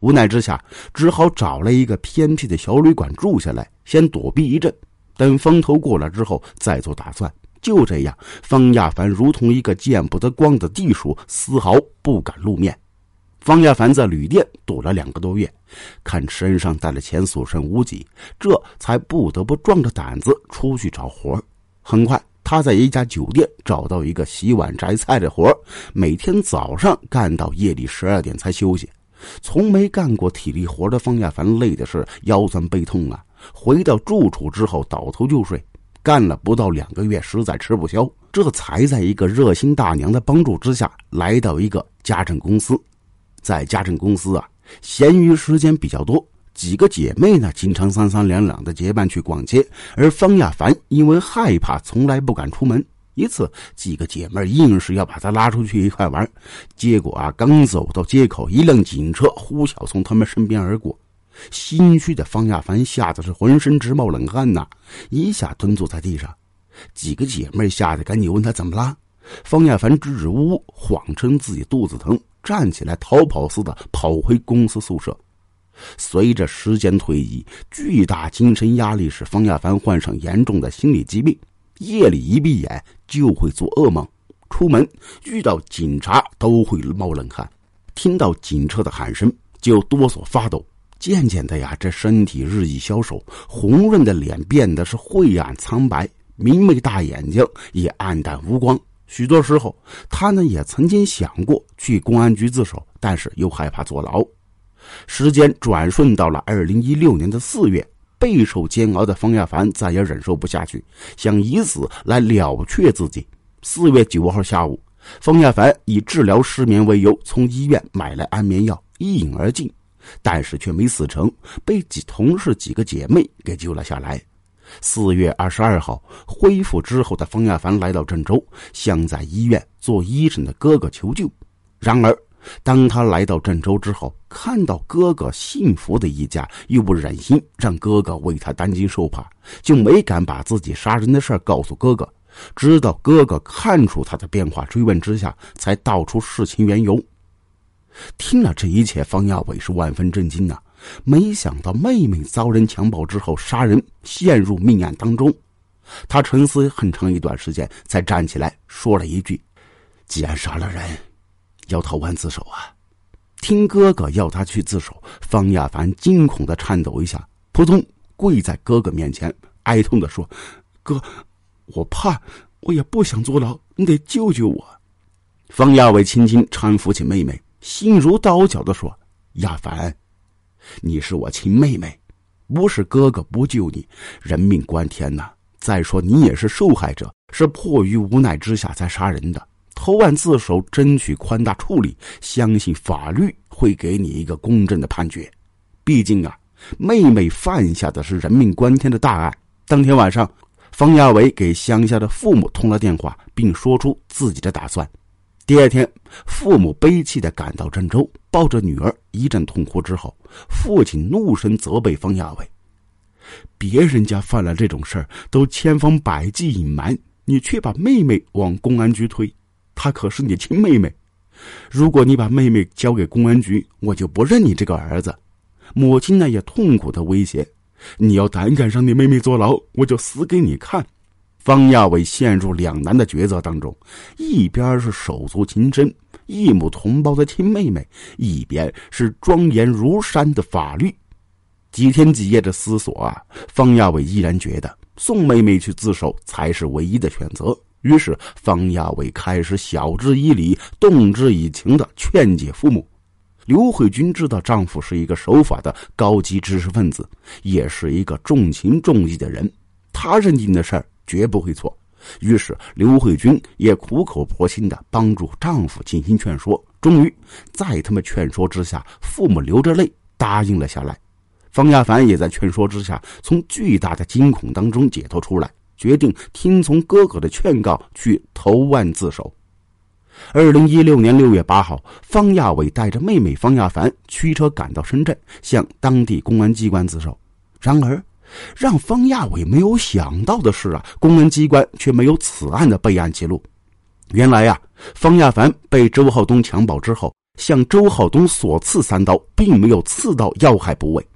无奈之下，只好找了一个偏僻的小旅馆住下来，先躲避一阵，等风头过了之后再做打算。就这样，方亚凡如同一个见不得光的地鼠，丝毫不敢露面。方亚凡在旅店躲了两个多月，看身上带的钱所剩无几，这才不得不壮着胆子出去找活很快，他在一家酒店找到一个洗碗摘菜的活每天早上干到夜里十二点才休息。从没干过体力活的方亚凡累的是腰酸背痛啊！回到住处之后倒头就睡。干了不到两个月，实在吃不消，这才在一个热心大娘的帮助之下，来到一个家政公司。在家政公司啊，闲余时间比较多，几个姐妹呢，经常三三两两的结伴去逛街。而方亚凡因为害怕，从来不敢出门。一次，几个姐妹硬是要把他拉出去一块玩，结果啊，刚走到街口，一辆警车呼啸从他们身边而过。心虚的方亚凡吓得是浑身直冒冷汗呐，一下蹲坐在地上。几个姐妹吓得赶紧问他怎么了。方亚凡支支吾吾，谎称自己肚子疼。站起来，逃跑似的跑回公司宿舍。随着时间推移，巨大精神压力使方亚凡患上严重的心理疾病。夜里一闭眼就会做噩梦，出门遇到警察都会冒冷汗，听到警车的喊声就哆嗦发抖。渐渐的呀，这身体日益消瘦，红润的脸变得是晦暗苍白，明媚大眼睛也暗淡无光。许多时候，他呢也曾经想过去公安局自首，但是又害怕坐牢。时间转瞬到了二零一六年的四月，备受煎熬的方亚凡再也忍受不下去，想以死来了却自己。四月九号下午，方亚凡以治疗失眠为由，从医院买来安眠药，一饮而尽，但是却没死成，被几同事几个姐妹给救了下来。四月二十二号，恢复之后的方亚凡来到郑州，向在医院做医生的哥哥求救。然而，当他来到郑州之后，看到哥哥幸福的一家，又不忍心让哥哥为他担惊受怕，就没敢把自己杀人的事告诉哥哥。直到哥哥看出他的变化，追问之下，才道出事情缘由。听了这一切，方亚伟是万分震惊呐。没想到妹妹遭人强暴之后杀人，陷入命案当中。他沉思很长一段时间，才站起来说了一句：“既然杀了人，要投案自首啊！”听哥哥要他去自首，方亚凡惊恐的颤抖一下，扑通跪在哥哥面前，哀痛的说：“哥，我怕，我也不想坐牢，你得救救我。”方亚伟轻轻搀扶起妹妹，心如刀绞的说：“亚凡。”你是我亲妹妹，不是哥哥不救你，人命关天呐！再说你也是受害者，是迫于无奈之下才杀人的。投案自首，争取宽大处理，相信法律会给你一个公正的判决。毕竟啊，妹妹犯下的是人命关天的大案。当天晚上，方亚伟给乡下的父母通了电话，并说出自己的打算。第二天，父母悲泣的赶到郑州，抱着女儿一阵痛哭之后，父亲怒声责备方亚伟：“别人家犯了这种事儿，都千方百计隐瞒，你却把妹妹往公安局推，她可是你亲妹妹。如果你把妹妹交给公安局，我就不认你这个儿子。”母亲呢也痛苦的威胁：“你要胆敢让你妹妹坐牢，我就死给你看。”方亚伟陷入两难的抉择当中，一边是手足情深、异母同胞的亲妹妹，一边是庄严如山的法律。几天几夜的思索啊，方亚伟依然觉得送妹妹去自首才是唯一的选择。于是，方亚伟开始晓之以理、动之以情的劝解父母。刘慧君知道丈夫是一个守法的高级知识分子，也是一个重情重义的人，她认定的事儿。绝不会错。于是刘慧君也苦口婆心的帮助丈夫进行劝说。终于，在他们劝说之下，父母流着泪答应了下来。方亚凡也在劝说之下，从巨大的惊恐当中解脱出来，决定听从哥哥的劝告去投案自首。二零一六年六月八号，方亚伟带着妹妹方亚凡驱车赶到深圳，向当地公安机关自首。然而，让方亚伟没有想到的是啊，公安机关却没有此案的备案记录。原来呀，方亚凡被周浩东强暴之后，向周浩东所刺三刀，并没有刺到要害部位。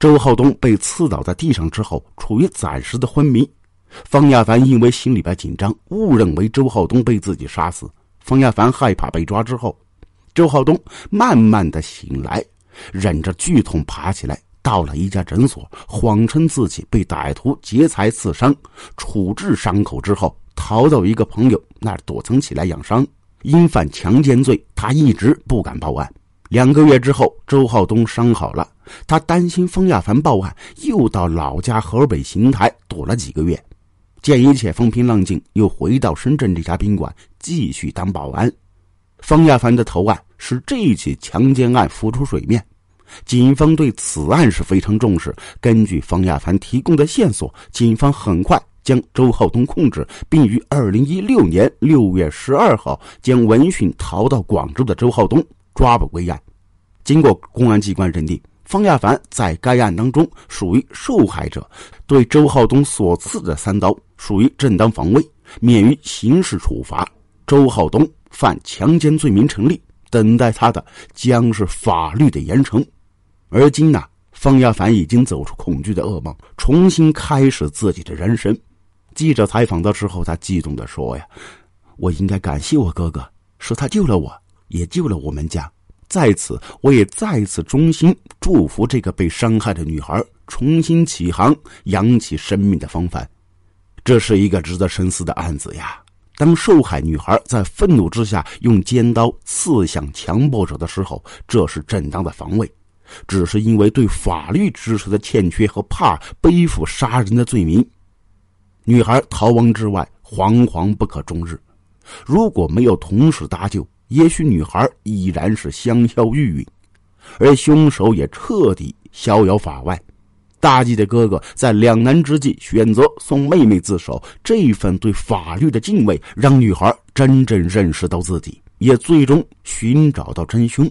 周浩东被刺倒在地上之后，处于暂时的昏迷。方亚凡因为心里边紧张，误认为周浩东被自己杀死。方亚凡害怕被抓之后，周浩东慢慢的醒来，忍着剧痛爬起来，到了一家诊所，谎称自己被歹徒劫财刺伤，处置伤口之后，逃到一个朋友那儿躲藏起来养伤。因犯强奸罪，他一直不敢报案。两个月之后，周浩东伤好了，他担心方亚凡报案，又到老家河北邢台躲了几个月。见一切风平浪静，又回到深圳这家宾馆继续当保安。方亚凡的投案使这起强奸案浮出水面，警方对此案是非常重视。根据方亚凡提供的线索，警方很快将周浩东控制，并于二零一六年六月十二号将闻讯逃到广州的周浩东抓捕归案。经过公安机关认定。方亚凡在该案当中属于受害者，对周浩东所刺的三刀属于正当防卫，免于刑事处罚。周浩东犯强奸罪名成立，等待他的将是法律的严惩。而今呢，方亚凡已经走出恐惧的噩梦，重新开始自己的人生。记者采访的时候，他激动地说：“呀，我应该感谢我哥哥，是他救了我，也救了我们家。”在此，我也再次衷心祝福这个被伤害的女孩重新起航，扬起生命的风帆。这是一个值得深思的案子呀！当受害女孩在愤怒之下用尖刀刺向强暴者的时候，这是正当的防卫，只是因为对法律知识的欠缺和怕背负杀人的罪名，女孩逃亡之外，惶惶不可终日。如果没有同时搭救，也许女孩依然是香消玉殒，而凶手也彻底逍遥法外。大吉的哥哥在两难之际选择送妹妹自首，这份对法律的敬畏让女孩真正认识到自己，也最终寻找到真凶。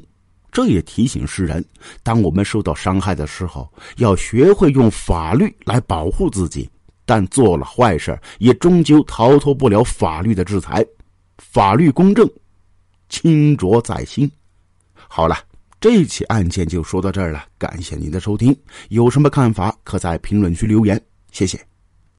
这也提醒世人：当我们受到伤害的时候，要学会用法律来保护自己。但做了坏事，也终究逃脱不了法律的制裁。法律公正。清浊在心。好了，这起案件就说到这儿了。感谢您的收听，有什么看法可在评论区留言。谢谢。